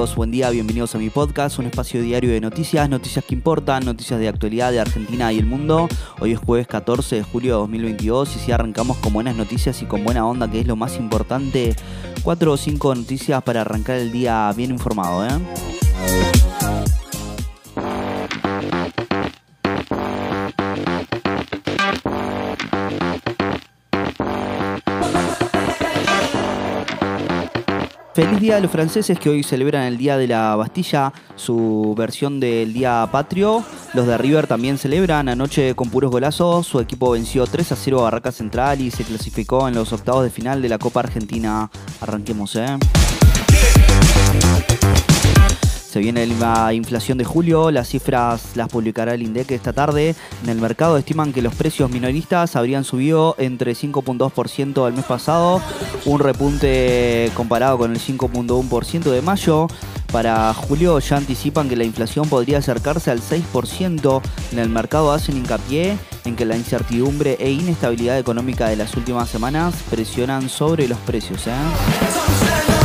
Buen día, bienvenidos a mi podcast, un espacio diario de noticias, noticias que importan, noticias de actualidad de Argentina y el mundo. Hoy es jueves 14 de julio de 2022 y si arrancamos con buenas noticias y con buena onda, que es lo más importante, cuatro o cinco noticias para arrancar el día bien informado, ¿eh? Feliz Día de los Franceses que hoy celebran el Día de la Bastilla, su versión del Día Patrio. Los de River también celebran anoche con puros golazos. Su equipo venció 3 a 0 a Barraca Central y se clasificó en los octavos de final de la Copa Argentina. Arranquemos, ¿eh? Se viene la inflación de julio, las cifras las publicará el INDEC esta tarde. En el mercado estiman que los precios minoristas habrían subido entre 5.2% el mes pasado, un repunte comparado con el 5.1% de mayo. Para julio ya anticipan que la inflación podría acercarse al 6%. En el mercado hacen hincapié en que la incertidumbre e inestabilidad económica de las últimas semanas presionan sobre los precios. ¿eh?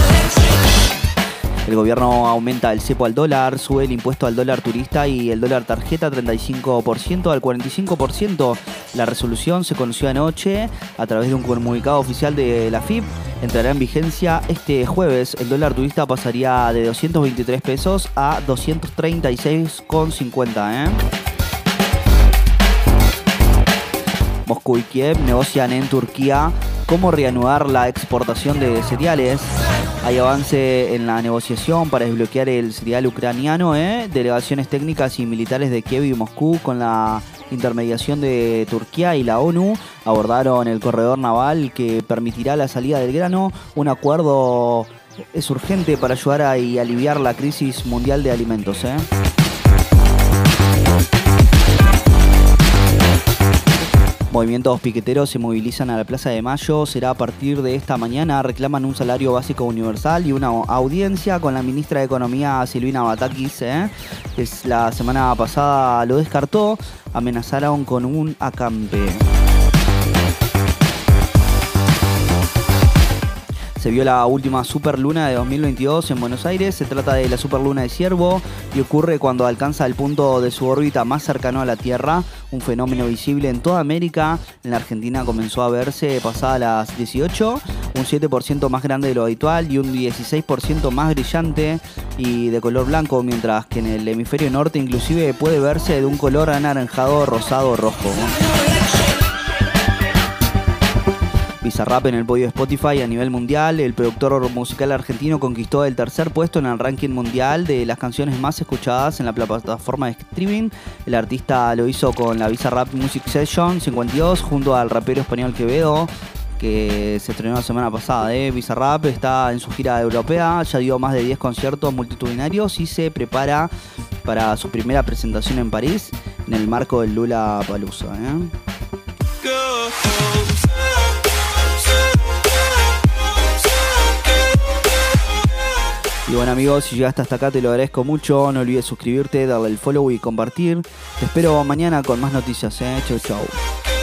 El gobierno aumenta el cepo al dólar, sube el impuesto al dólar turista y el dólar tarjeta 35% al 45%. La resolución se conoció anoche a través de un comunicado oficial de la FIP. Entrará en vigencia este jueves. El dólar turista pasaría de 223 pesos a 236,50. ¿eh? Moscú y Kiev negocian en Turquía cómo reanudar la exportación de cereales. Hay avance en la negociación para desbloquear el cereal ucraniano. ¿eh? Delegaciones técnicas y militares de Kiev y Moscú con la intermediación de Turquía y la ONU abordaron el corredor naval que permitirá la salida del grano. Un acuerdo es urgente para ayudar a y aliviar la crisis mundial de alimentos. ¿eh? Movimientos piqueteros se movilizan a la Plaza de Mayo. Será a partir de esta mañana. Reclaman un salario básico universal y una audiencia con la ministra de Economía, Silvina Batakis. ¿eh? Es, la semana pasada lo descartó. Amenazaron con un acampe. Se vio la última superluna de 2022 en Buenos Aires. Se trata de la superluna de Ciervo y ocurre cuando alcanza el punto de su órbita más cercano a la Tierra, un fenómeno visible en toda América. En la Argentina comenzó a verse pasada las 18, un 7% más grande de lo habitual y un 16% más brillante y de color blanco, mientras que en el hemisferio norte inclusive puede verse de un color anaranjado, rosado, rojo. Bizarrap en el podio de Spotify a nivel mundial. El productor musical argentino conquistó el tercer puesto en el ranking mundial de las canciones más escuchadas en la plataforma de streaming. El artista lo hizo con la Bizarrap Music Session 52 junto al rapero español Quevedo que se estrenó la semana pasada. ¿eh? Bizarrap está en su gira europea, ya dio más de 10 conciertos multitudinarios y se prepara para su primera presentación en París en el marco del Lula Palusa. ¿eh? Y bueno amigos, si llegaste hasta acá te lo agradezco mucho. No olvides suscribirte, darle el follow y compartir. Te espero mañana con más noticias. ¿eh? Chau chau.